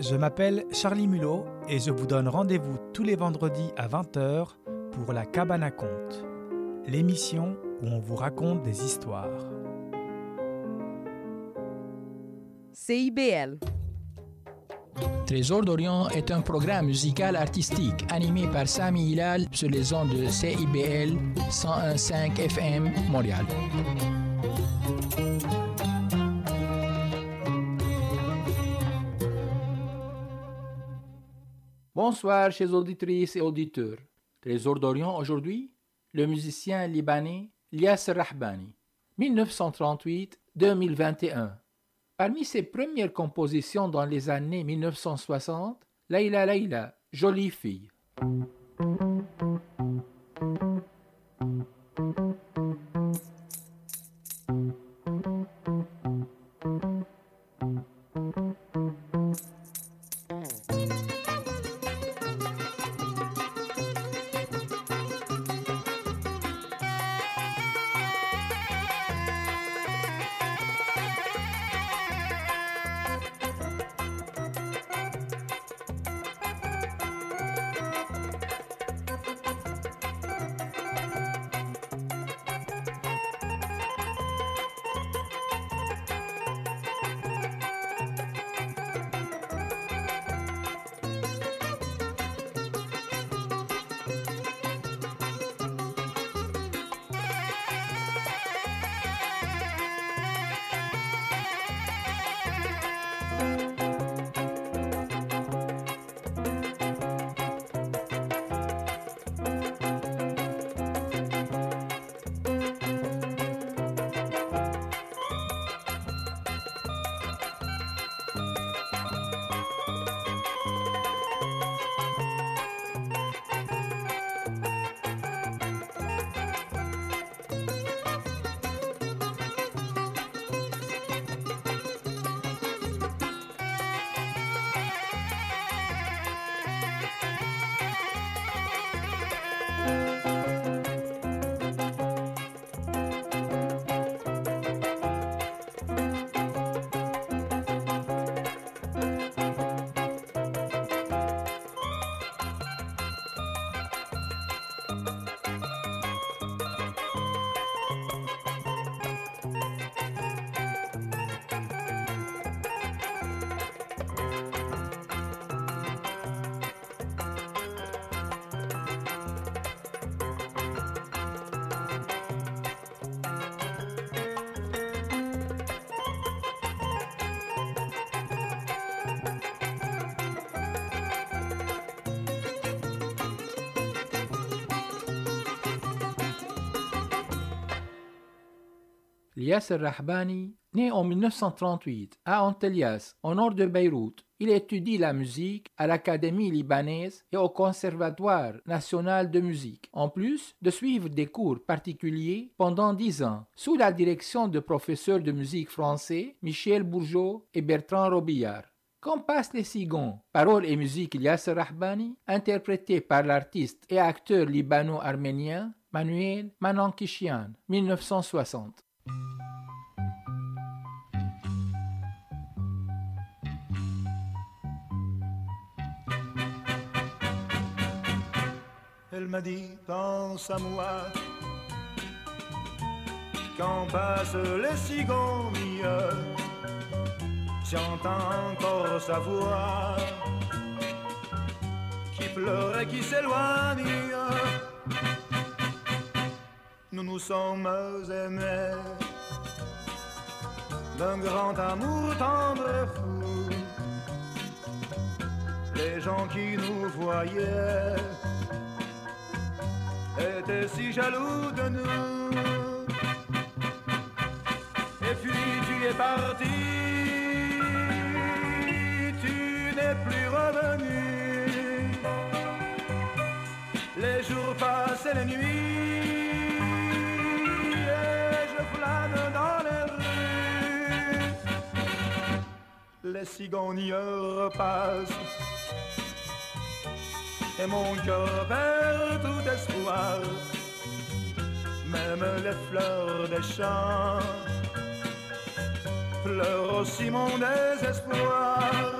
je m'appelle Charlie Mulot et je vous donne rendez-vous tous les vendredis à 20h pour la Cabane à Conte, l'émission où on vous raconte des histoires. CIBL. Trésor d'Orient est un programme musical artistique animé par Sami Hilal sur les ondes de CIBL 101.5 FM Montréal. Bonsoir, chers auditrices et auditeurs. Trésor d'Orient aujourd'hui, le musicien libanais Lias Rahbani, 1938-2021. Parmi ses premières compositions dans les années 1960, Laila Laila, jolie fille. Yasser Rahbani, né en 1938 à Antelias, au nord de Beyrouth, il étudie la musique à l'Académie libanaise et au Conservatoire national de musique, en plus de suivre des cours particuliers pendant dix ans, sous la direction de professeurs de musique français Michel Bourgeot et Bertrand Robillard. Comme passe les cigons, paroles et musique Yasser Rahbani, interprété par l'artiste et acteur libano-arménien Manuel Manankishian, 1960. Elle m'a dit pense à moi. Quand passent les cigognes. J'entends encore sa voix. Qui pleure et qui s'éloigne nous sommes aimés d'un grand amour tendre et fou. Les gens qui nous voyaient étaient si jaloux de nous. Et puis tu es parti, tu n'es plus revenu. Les jours passent et les nuits Les cigognes repassent et mon cœur perd tout espoir. Même les fleurs des champs pleurent aussi mon désespoir.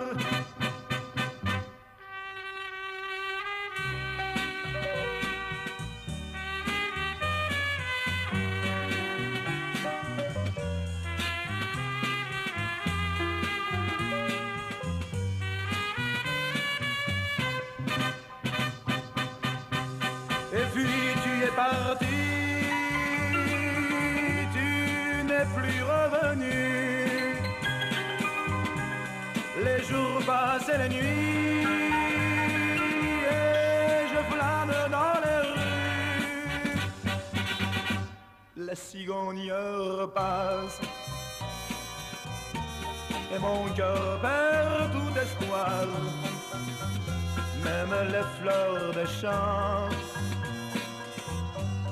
La cigogne repasse, et mon cœur perd tout espoir. Même les fleurs des champs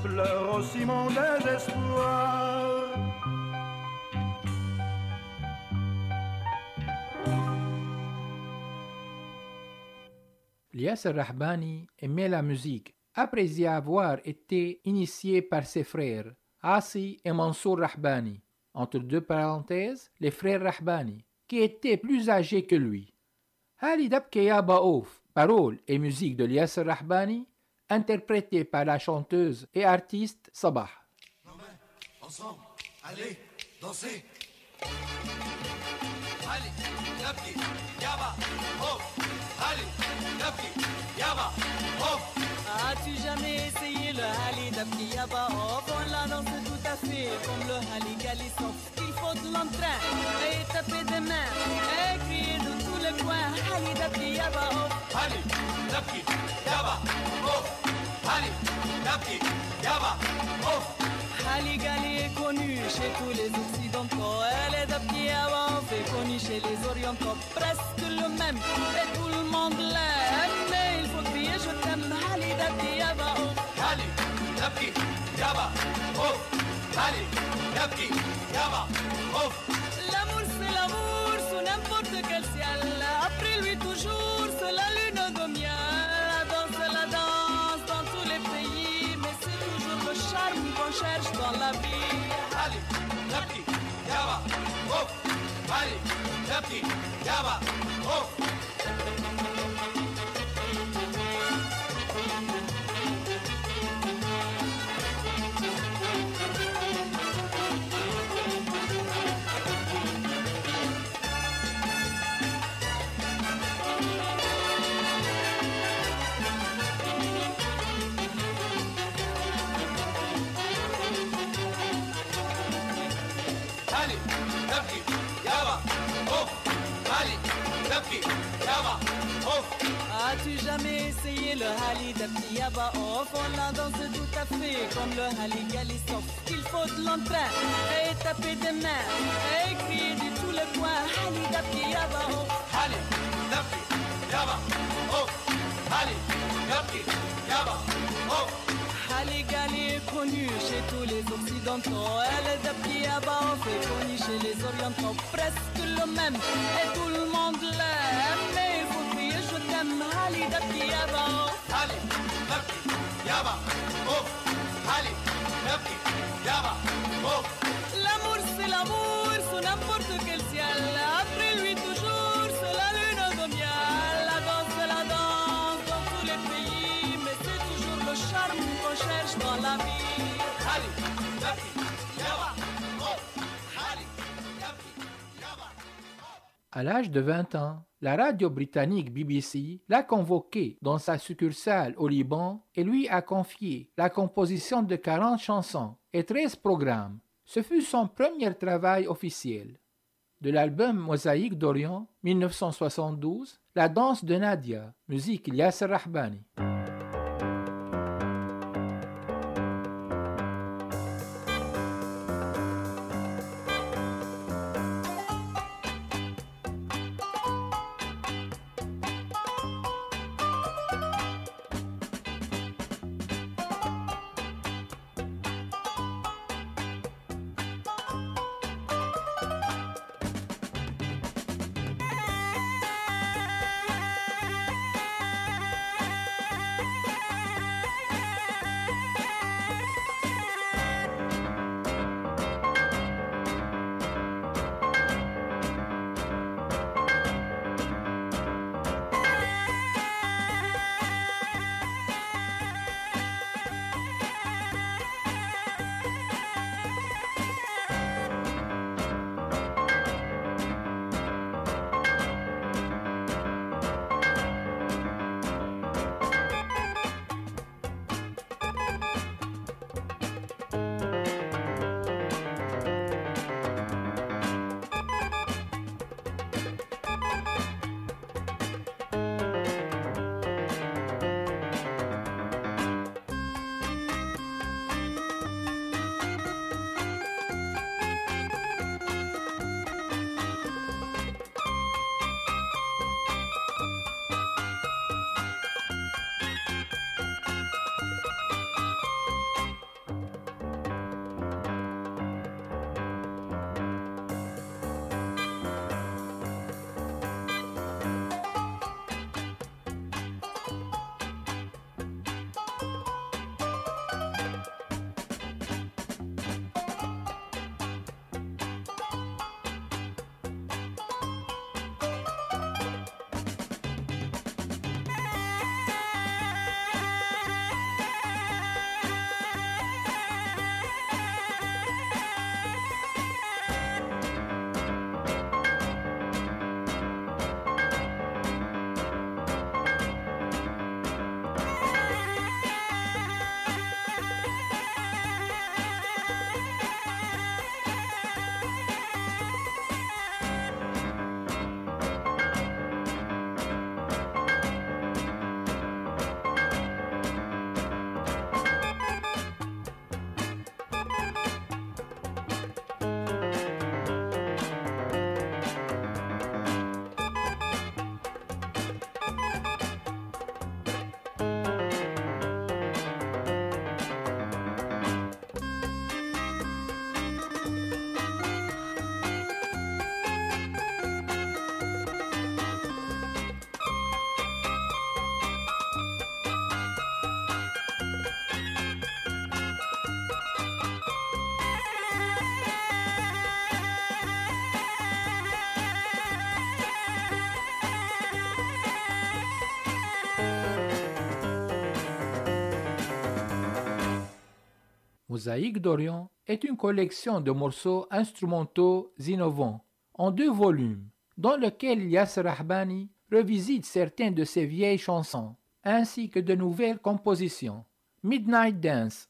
pleurent aussi mon désespoir. Lias Rahbani aimait la musique après y avoir été initié par ses frères, Asi et Mansour Rahbani, entre deux parenthèses, les frères Rahbani, qui étaient plus âgés que lui. Ali Dabkeya Baouf, paroles et musique de Lias Rahbani, interprétée par la chanteuse et artiste Sabah. ensemble, allez, dansez. Allez, نبكي يابا اوف allez, نبكي يابا اوف As-tu jamais essayé le Hali d'Afriyaba Oh, on l'annonce tout à fait comme le Hali Galisson. Il faut de l'entrain et taper des mains et crier de tous les coins Hali d'Afriyaba Oh, Hali d'Afriyaba Oh, Hali d'Afriyaba Oh. Ali Gali est connue chez tous les Occidentaux. Elle est d'Afriaba, fait connue chez les Orientaux. Presque le même, et tout le monde l'aime. Mais il faut crier je t'aime, Ali d'Abki Yaba Off allez, نبكي يابا اوف allez, نبكي يابا اوف L'amour c'est l'amour sous n'importe quel ciel Après lui toujours c'est la lune de miel La danse c'est la danse dans tous les pays Mais c'est toujours le charme qu'on cherche dans la vie allez, نبكي يابا اوف allez, نبكي يابا اوف leur alléguer les. Il faut de l'entrain et taper des mains et crier de tous les coins. Allez, d'api, yaba, oh. Allez, d'api, yaba, oh. Allez, d'api, yaba, oh. Haligali est connue chez tous les Occidentaux. Elle est d'api, yaba. C'est connu chez les Orientaux. Presque le même et tout le monde l'aime. Mais il faut crier je t'aime. Allez, d'api, yaba, oh. Allez, d'api, yaba. À l'âge de 20 ans, la radio britannique BBC l'a convoqué dans sa succursale au Liban et lui a confié la composition de 40 chansons et 13 programmes. Ce fut son premier travail officiel. De l'album Mosaïque d'Orient 1972, La danse de Nadia, musique Yasser Rahbani. Mosaïque d'Orient est une collection de morceaux instrumentaux innovants en deux volumes, dans lequel Yasser revisite certaines de ses vieilles chansons, ainsi que de nouvelles compositions. Midnight Dance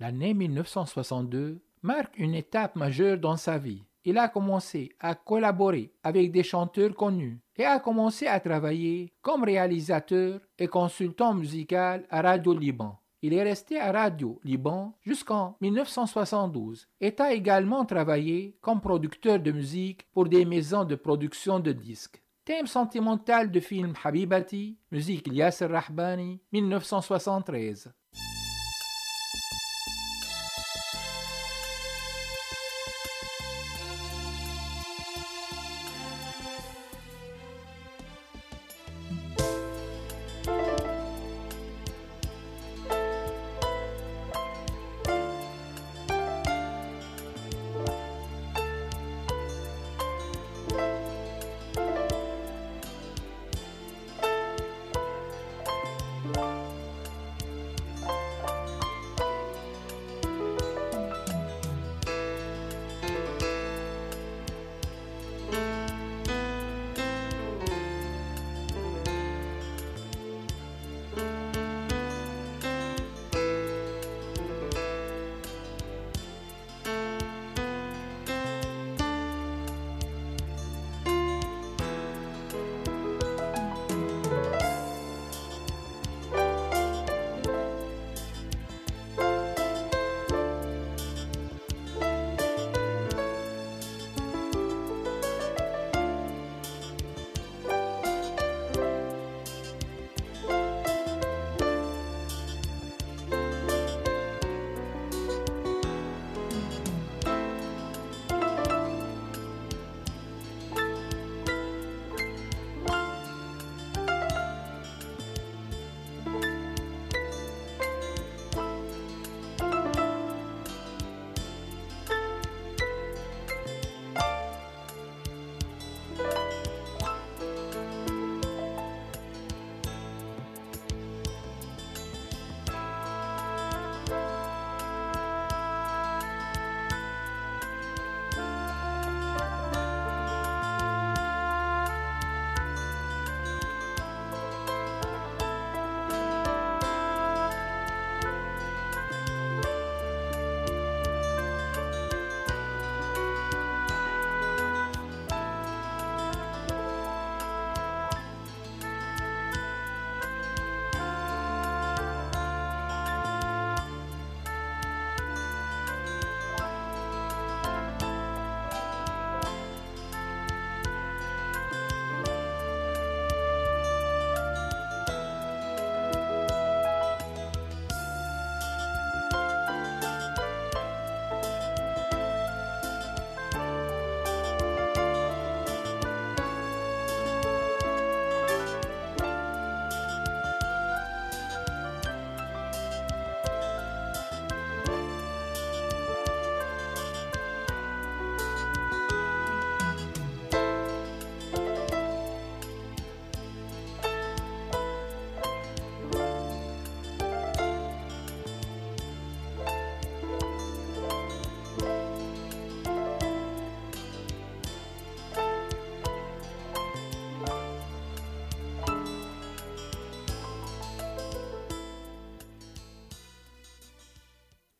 L'année 1962 marque une étape majeure dans sa vie. Il a commencé à collaborer avec des chanteurs connus et a commencé à travailler comme réalisateur et consultant musical à Radio Liban. Il est resté à Radio Liban jusqu'en 1972 et a également travaillé comme producteur de musique pour des maisons de production de disques. Thème sentimental de film Habibati, musique Yasser Rahbani, 1973.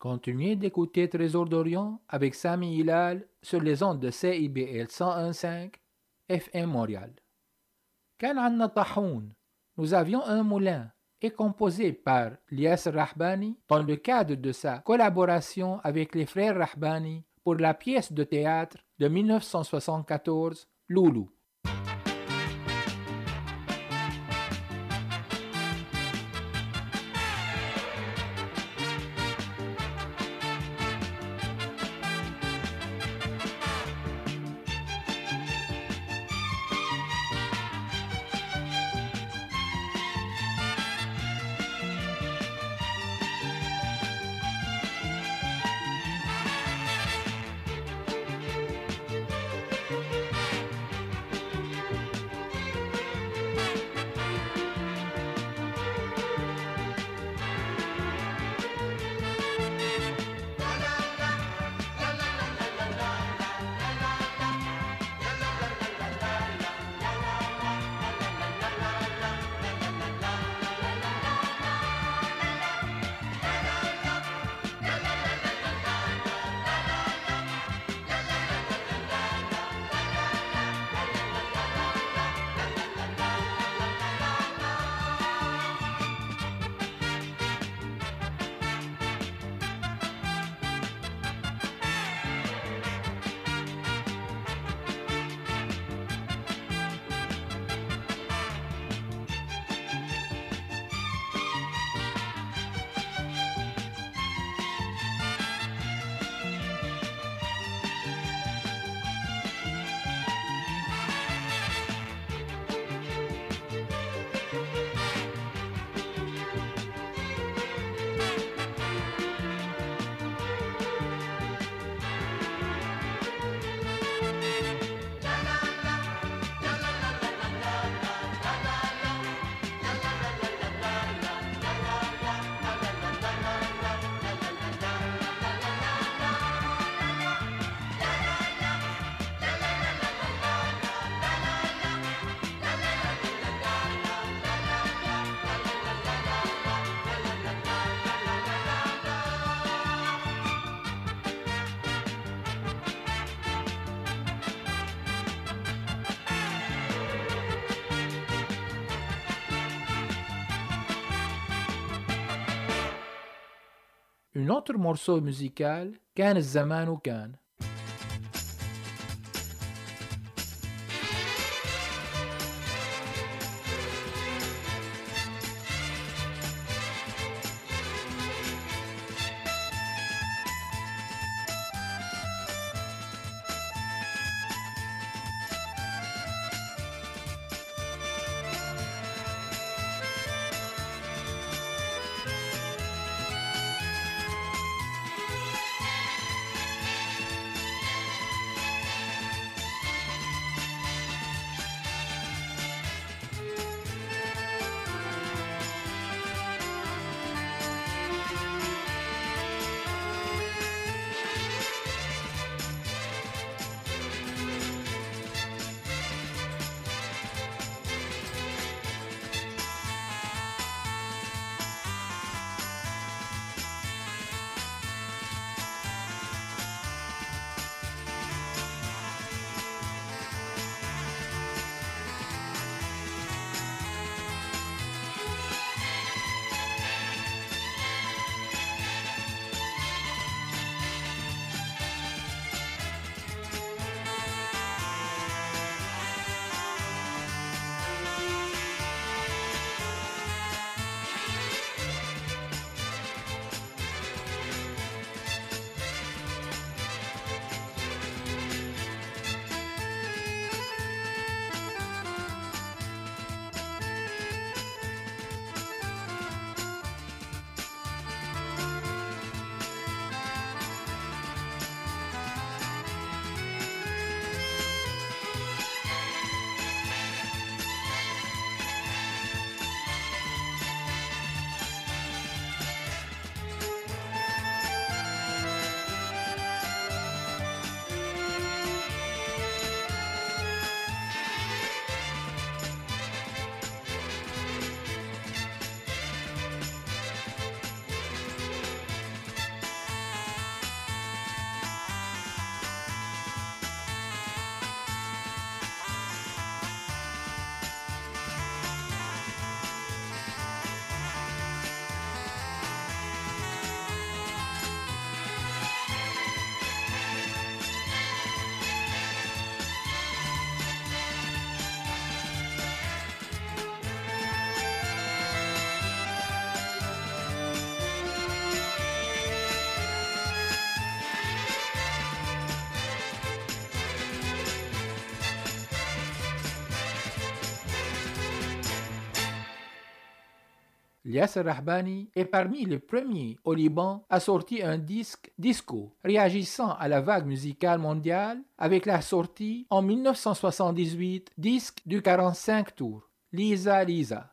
Continuez d'écouter Trésor d'Orient avec Sami Hilal sur les ondes de CIBL 101.5 FM Montréal. Nous avions un moulin est composé par Lias Rahbani dans le cadre de sa collaboration avec les frères Rahbani pour la pièce de théâtre de 1974 Loulou. Un autre morceau musical, كان الزمان كان. Lias Rahbani est parmi les premiers au Liban à sortir un disque disco, réagissant à la vague musicale mondiale avec la sortie en 1978 disque du 45 tours, Lisa Lisa.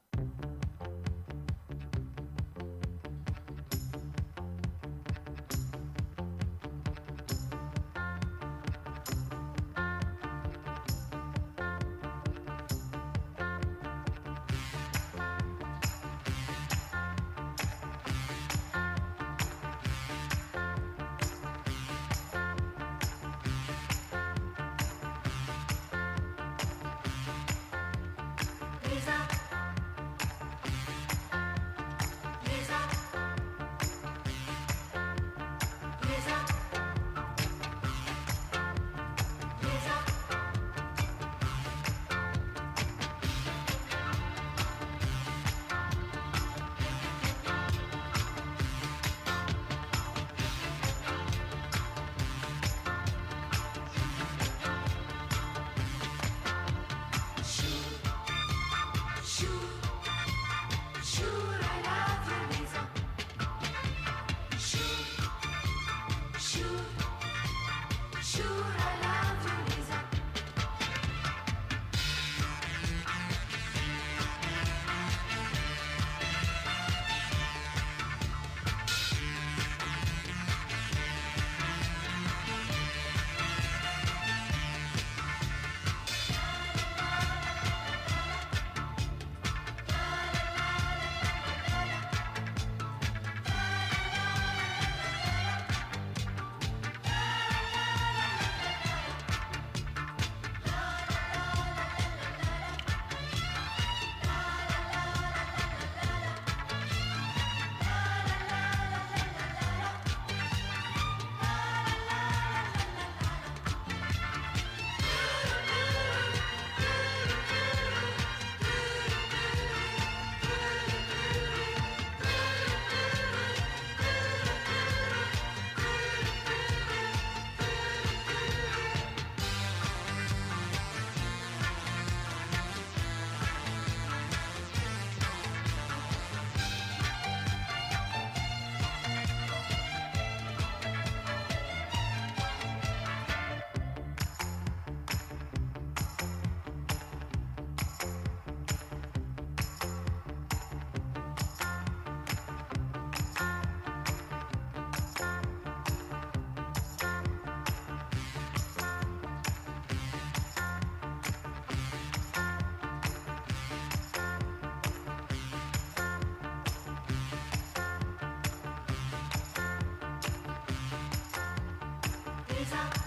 세상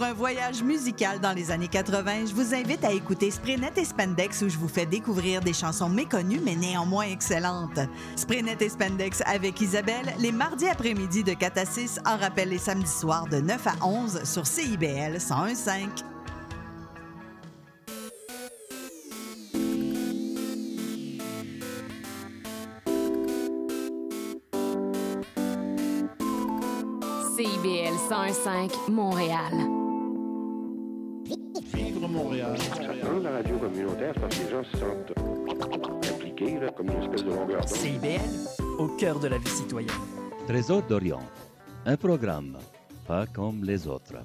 Pour un voyage musical dans les années 80, je vous invite à écouter Spraynet et Spandex où je vous fais découvrir des chansons méconnues mais néanmoins excellentes. Spraynet et Spandex avec Isabelle, les mardis après-midi de 4 à 6, en rappel les samedis soirs de 9 à 11 sur CIBL 101.5. CIBL 101.5 Montréal. Parce que les gens se sentent impliqués, là, comme une espèce de longueur d'onde. CIBL, au cœur de la vie citoyenne. Trésor d'Orient, un programme pas comme les autres.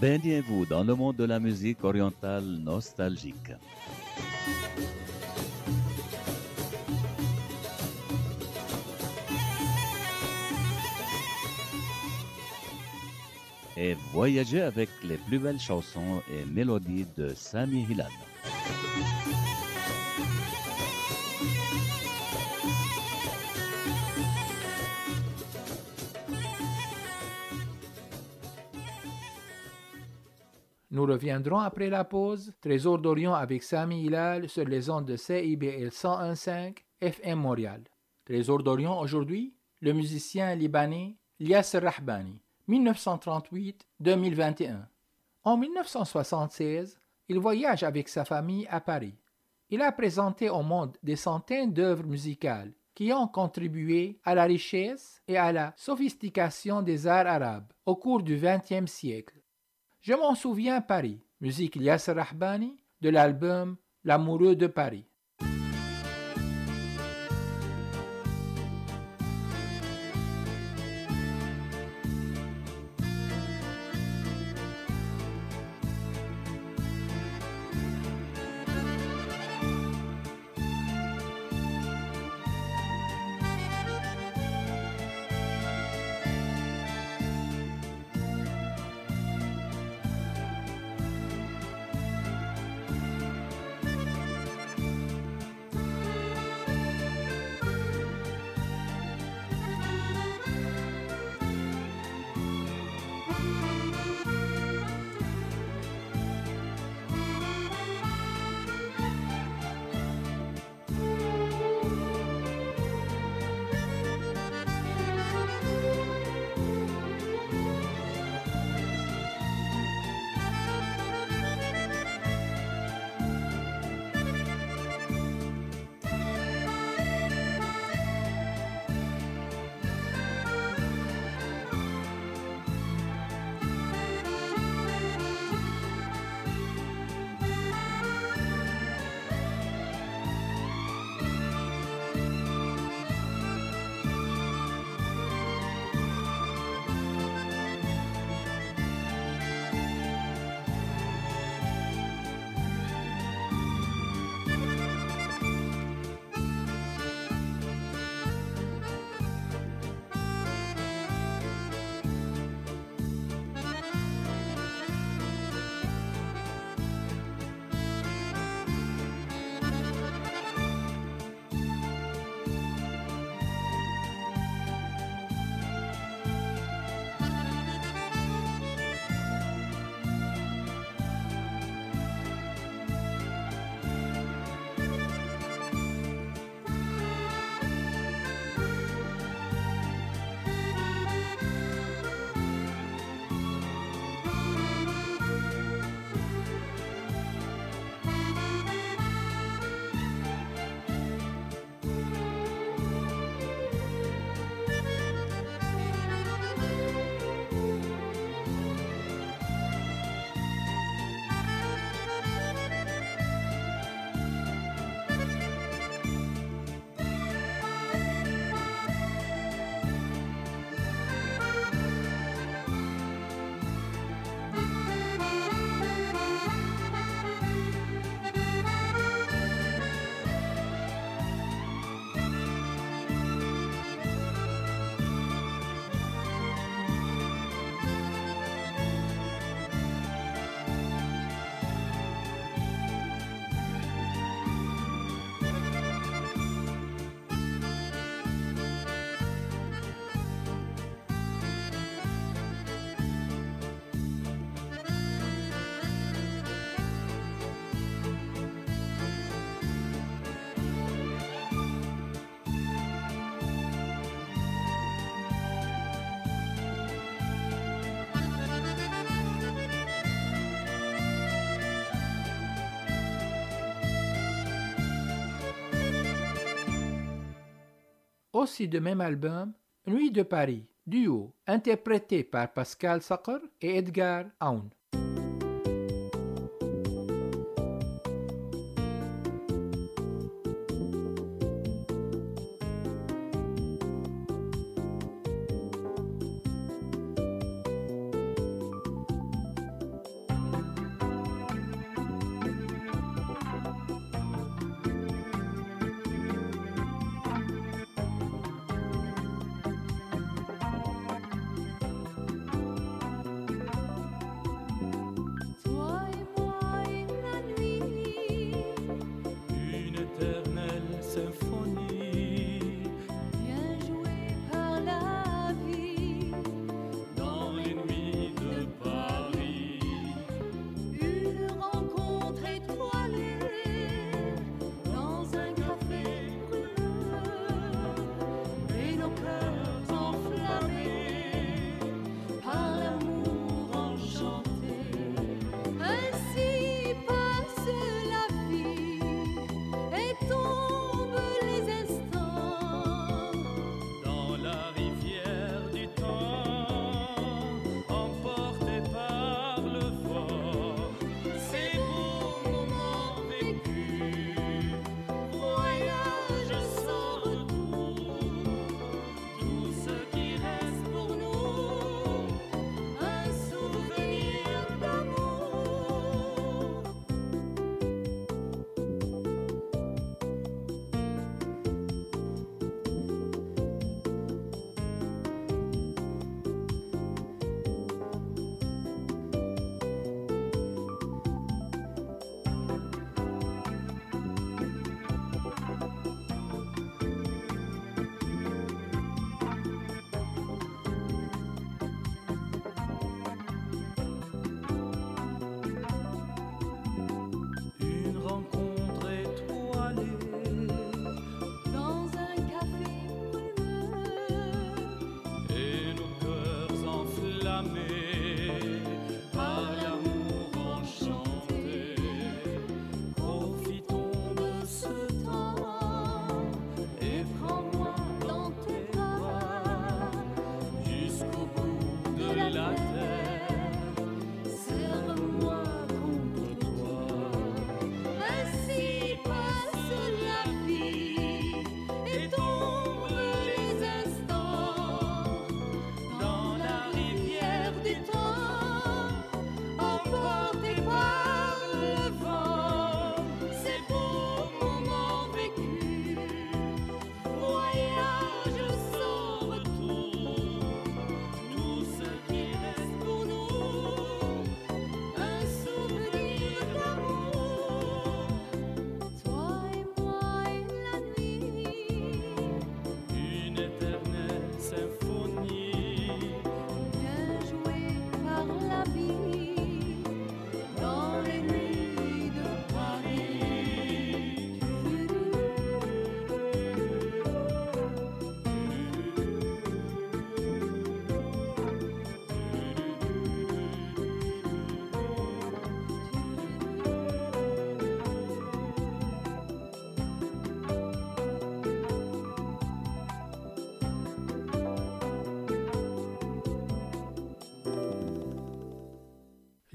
Baignez-vous dans le monde de la musique orientale nostalgique. Et voyagez avec les plus belles chansons et mélodies de Sami Hilal. Nous reviendrons après la pause. Trésor d'Orient avec Sami Hilal sur les ondes de CIBL 101.5 FM Montréal. Trésor d'Orient aujourd'hui, le musicien libanais Lias Rahbani, 1938-2021. En 1976, il voyage avec sa famille à Paris. Il a présenté au monde des centaines d'œuvres musicales qui ont contribué à la richesse et à la sophistication des arts arabes au cours du XXe siècle. Je m'en souviens Paris, musique Yasser Rahbani de l'album L'amoureux de Paris. Aussi de même album, Nuit de Paris, duo, interprété par Pascal Sacher et Edgar Aoun.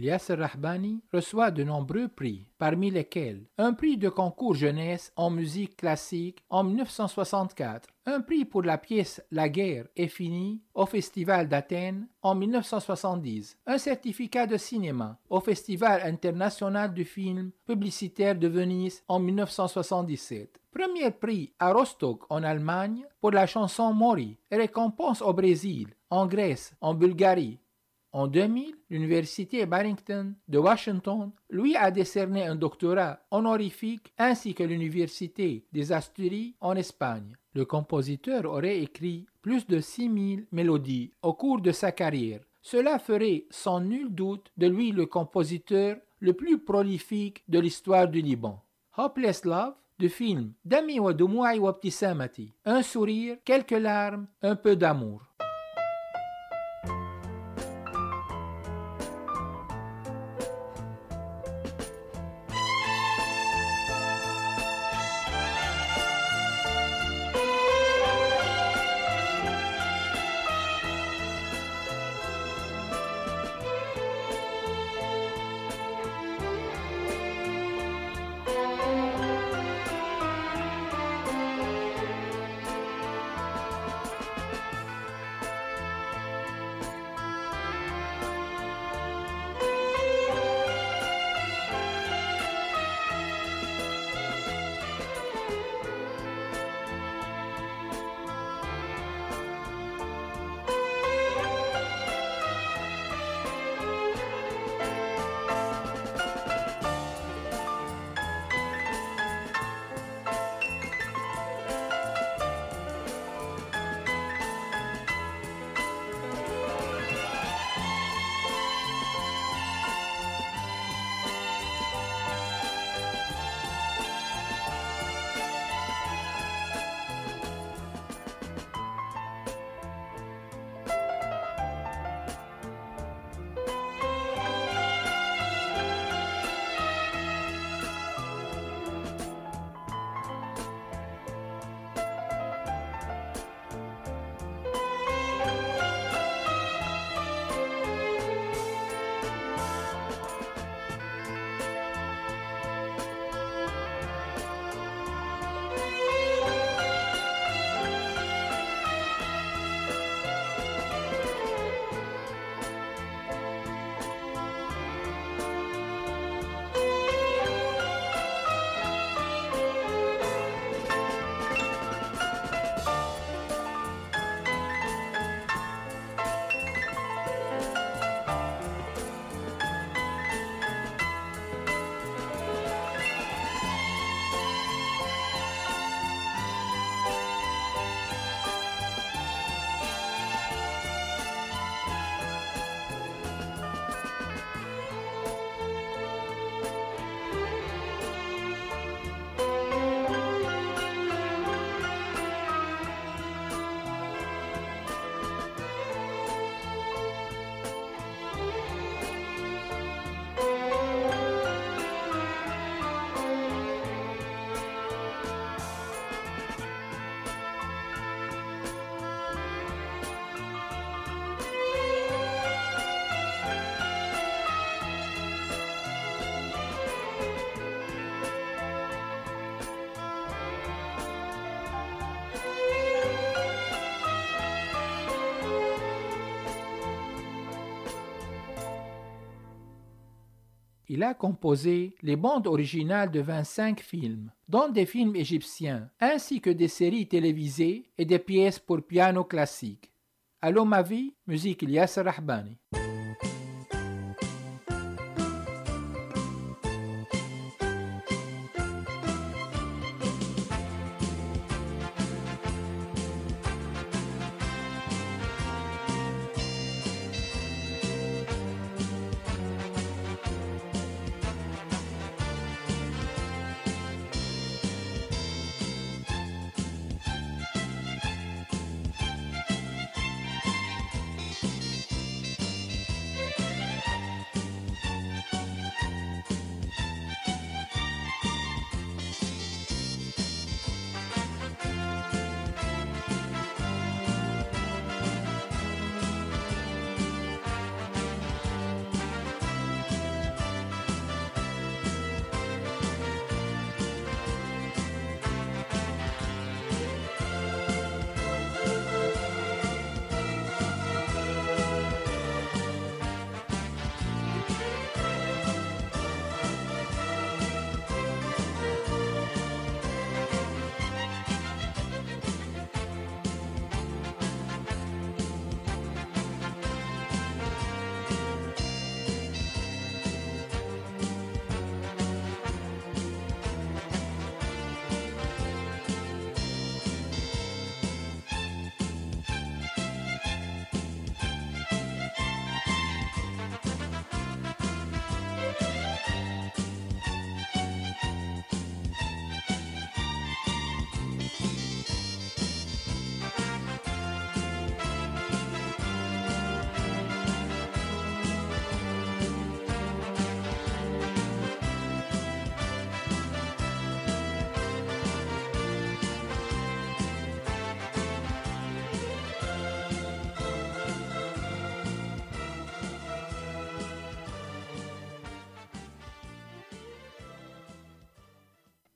Yasser Rahbani reçoit de nombreux prix, parmi lesquels un prix de concours jeunesse en musique classique en 1964, un prix pour la pièce La guerre est finie au Festival d'Athènes en 1970, un certificat de cinéma au Festival international du film publicitaire de Venise en 1977. Premier prix à Rostock en Allemagne pour la chanson Mori, récompense au Brésil, en Grèce, en Bulgarie, en 2000, l'Université Barrington de Washington lui a décerné un doctorat honorifique ainsi que l'Université des Asturies en Espagne. Le compositeur aurait écrit plus de 6000 mélodies au cours de sa carrière. Cela ferait sans nul doute de lui le compositeur le plus prolifique de l'histoire du Liban. Hopeless Love du film Dami wa Dumu'i wa. Un sourire, quelques larmes, un peu d'amour. Il a composé les bandes originales de 25 films, dont des films égyptiens, ainsi que des séries télévisées et des pièces pour piano classique. Allô ma vie, musique Ilyas Rahbani.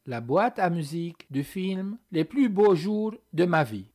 La boîte à musique du film Les plus beaux jours de ma vie.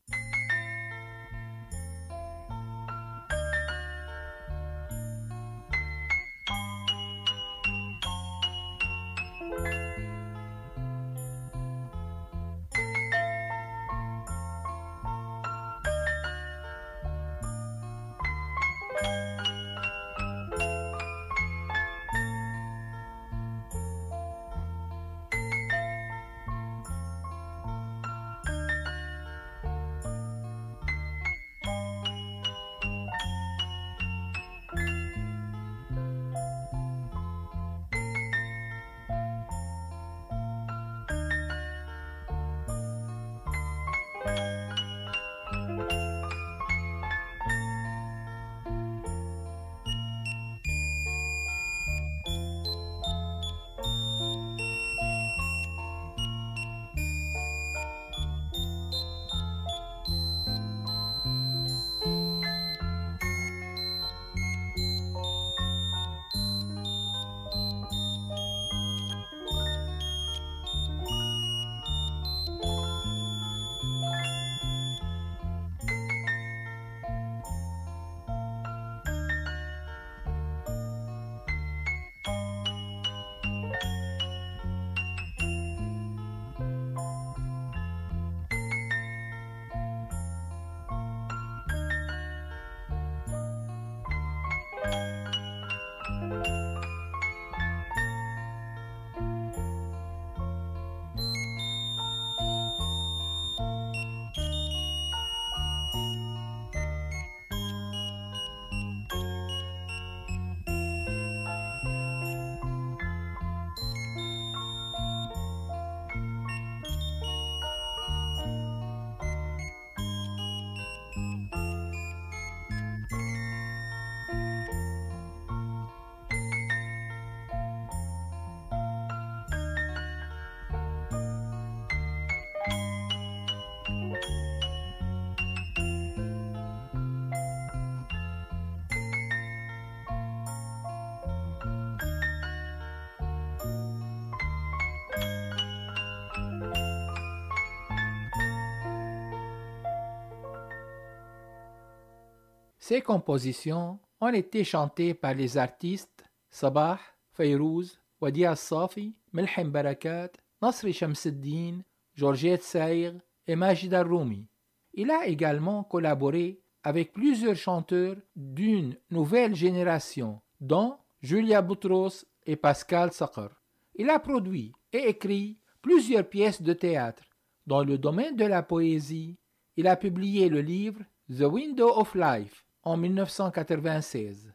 Ses compositions ont été chantées par les artistes Sabah, Fayrouz, Wadia Safi, Melhem Barakat, Nasri Shamseddin, Georgette Saïr et Majid Roumi. Il a également collaboré avec plusieurs chanteurs d'une nouvelle génération, dont Julia Boutros et Pascal Sakhr. Il a produit et écrit plusieurs pièces de théâtre. Dans le domaine de la poésie, il a publié le livre The Window of Life, en 1996.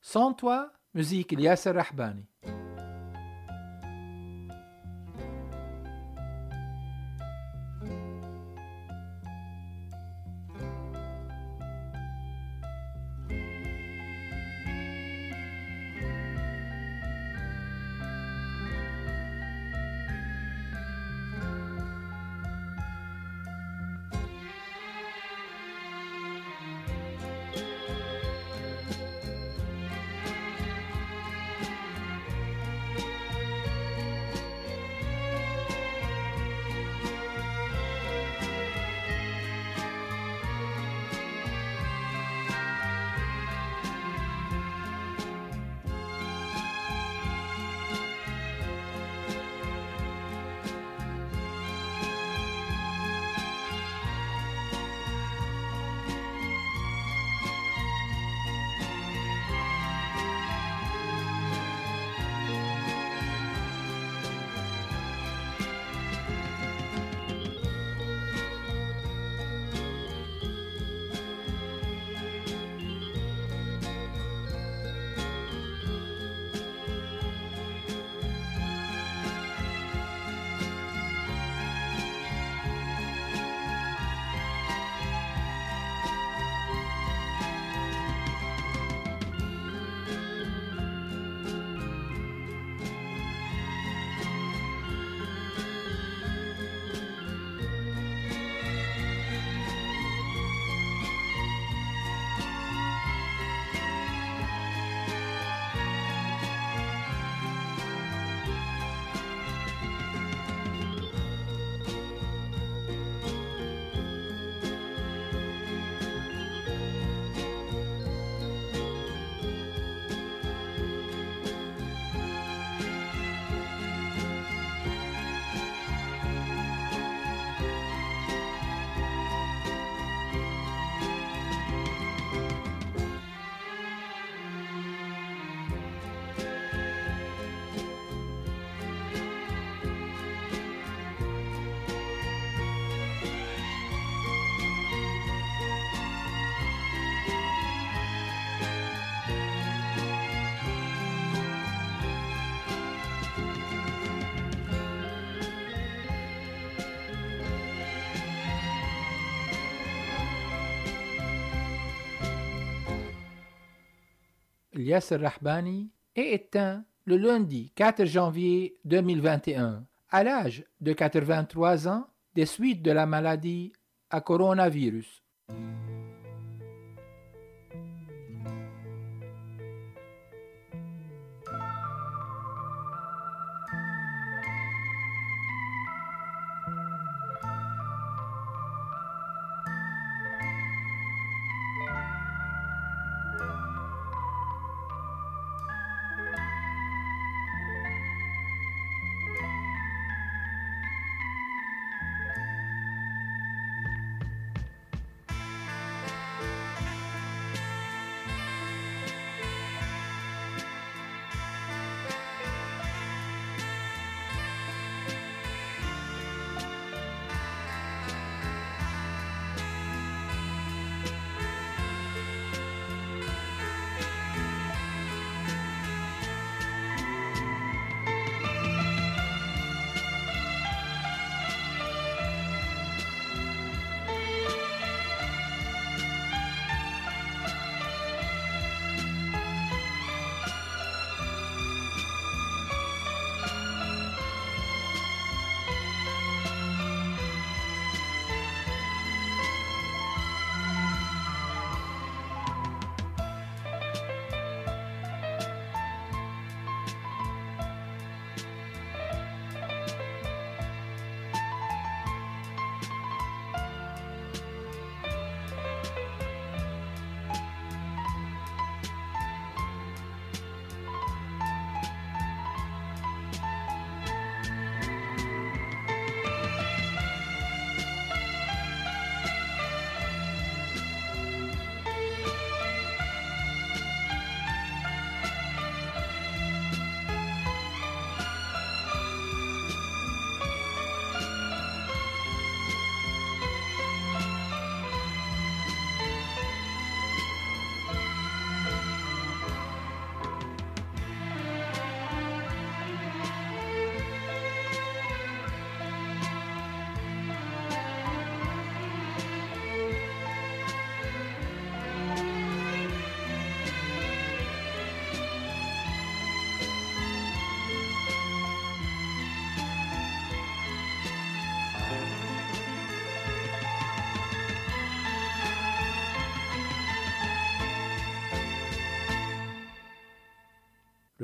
Sans toi, musique Yasser Rahbani. Yasser Rahbani est éteint le lundi 4 janvier 2021 à l'âge de 83 ans des suites de la maladie à coronavirus.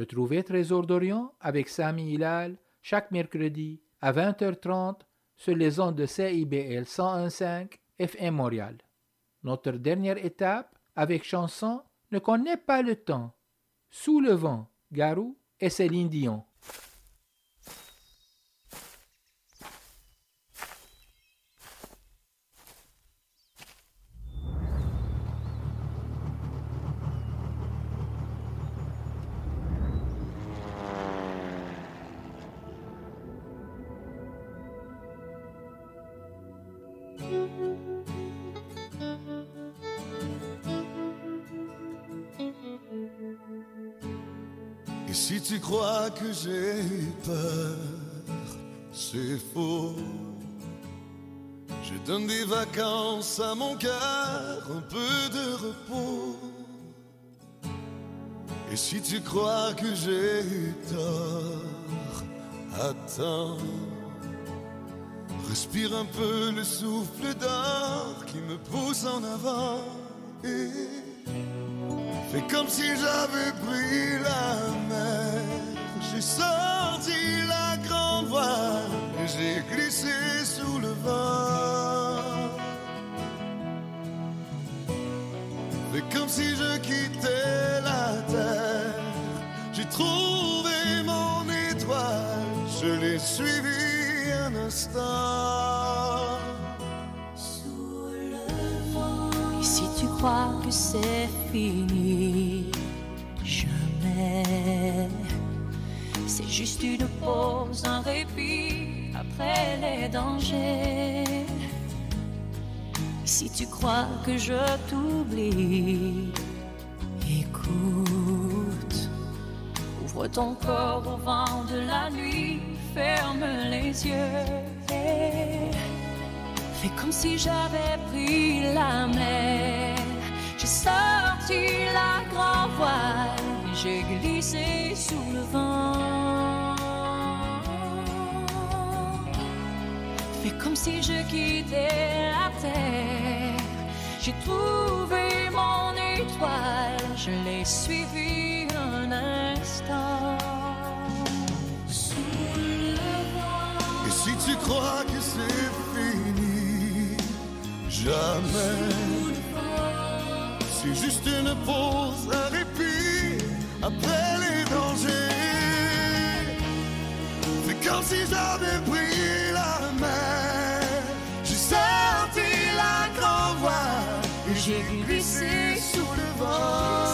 Retrouvez Trésor d'Orient avec Sami Hilal chaque mercredi à 20h30 sur les ondes de CIBL 101.5 FM Montréal. Notre dernière étape avec chanson ne connaît pas le temps. Sous le vent, Garou et Céline Dion. Et si tu crois que j'ai peur, c'est faux. Je donne des vacances à mon cœur, un peu de repos. Et si tu crois que j'ai tort, attends. Respire un peu le souffle d'or qui me pousse en avant. Fais comme si j'avais pris la mer. J'ai sorti la grande voile et j'ai glissé sous le vent. Fais comme si je quittais la terre. J'ai trouvé mon étoile, je l'ai suivi un instant. Crois que c'est fini, jamais. C'est juste une pause, un répit après les dangers. Si tu crois que je t'oublie, écoute. Ouvre ton corps au vent de la nuit, ferme les yeux. et Fais comme si j'avais pris la mer. J'ai sorti la grand voile j'ai glissé sous le vent. Fais comme si je quittais la terre. J'ai trouvé mon étoile, je l'ai suivi un instant. Et si tu crois que c'est fini, jamais. C'est juste une pause, un répit après les dangers. C'est comme si j'avais pris la mer. J'ai sorti la grand voile et j'ai glissé sous le vent.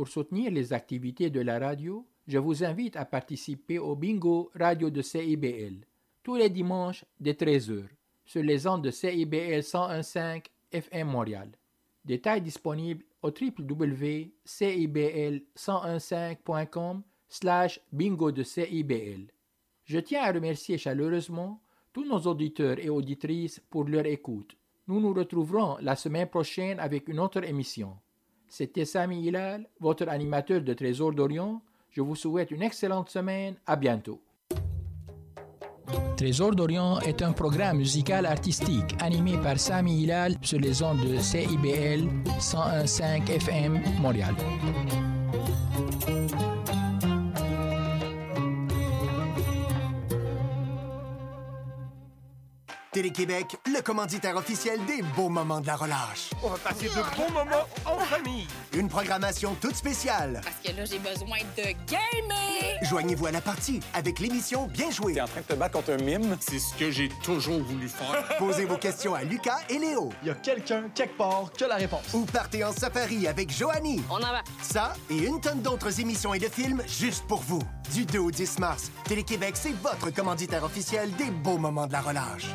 Pour soutenir les activités de la radio, je vous invite à participer au bingo radio de CIBL tous les dimanches dès 13h sur les ondes de CIBL 101.5 FM Montréal. Détails disponibles au www.cibl1015.com slash bingo de CIBL. Je tiens à remercier chaleureusement tous nos auditeurs et auditrices pour leur écoute. Nous nous retrouverons la semaine prochaine avec une autre émission. C'était Sami Hilal, votre animateur de Trésor d'Orient. Je vous souhaite une excellente semaine. À bientôt. Trésor d'Orient est un programme musical artistique animé par Sami Hilal sur les ondes de CIBL 101.5 FM Montréal. Télé-Québec, le commanditaire officiel des beaux moments de la relâche. On va passer de bons moments en famille. Une programmation toute spéciale. Parce que là, j'ai besoin de gamer. Joignez-vous à la partie avec l'émission Bien joué. T'es en train de te battre contre un mime? C'est ce que j'ai toujours voulu faire. Posez vos questions à Lucas et Léo. Il y a quelqu'un, quelque part, qui a la réponse. Ou partez en safari avec Joanie. On en va. Ça et une tonne d'autres émissions et de films juste pour vous. Du 2 au 10 mars, Télé-Québec, c'est votre commanditaire officiel des beaux moments de la relâche.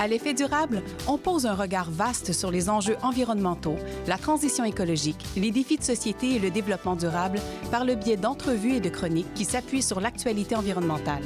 À l'effet durable, on pose un regard vaste sur les enjeux environnementaux, la transition écologique, les défis de société et le développement durable par le biais d'entrevues et de chroniques qui s'appuient sur l'actualité environnementale.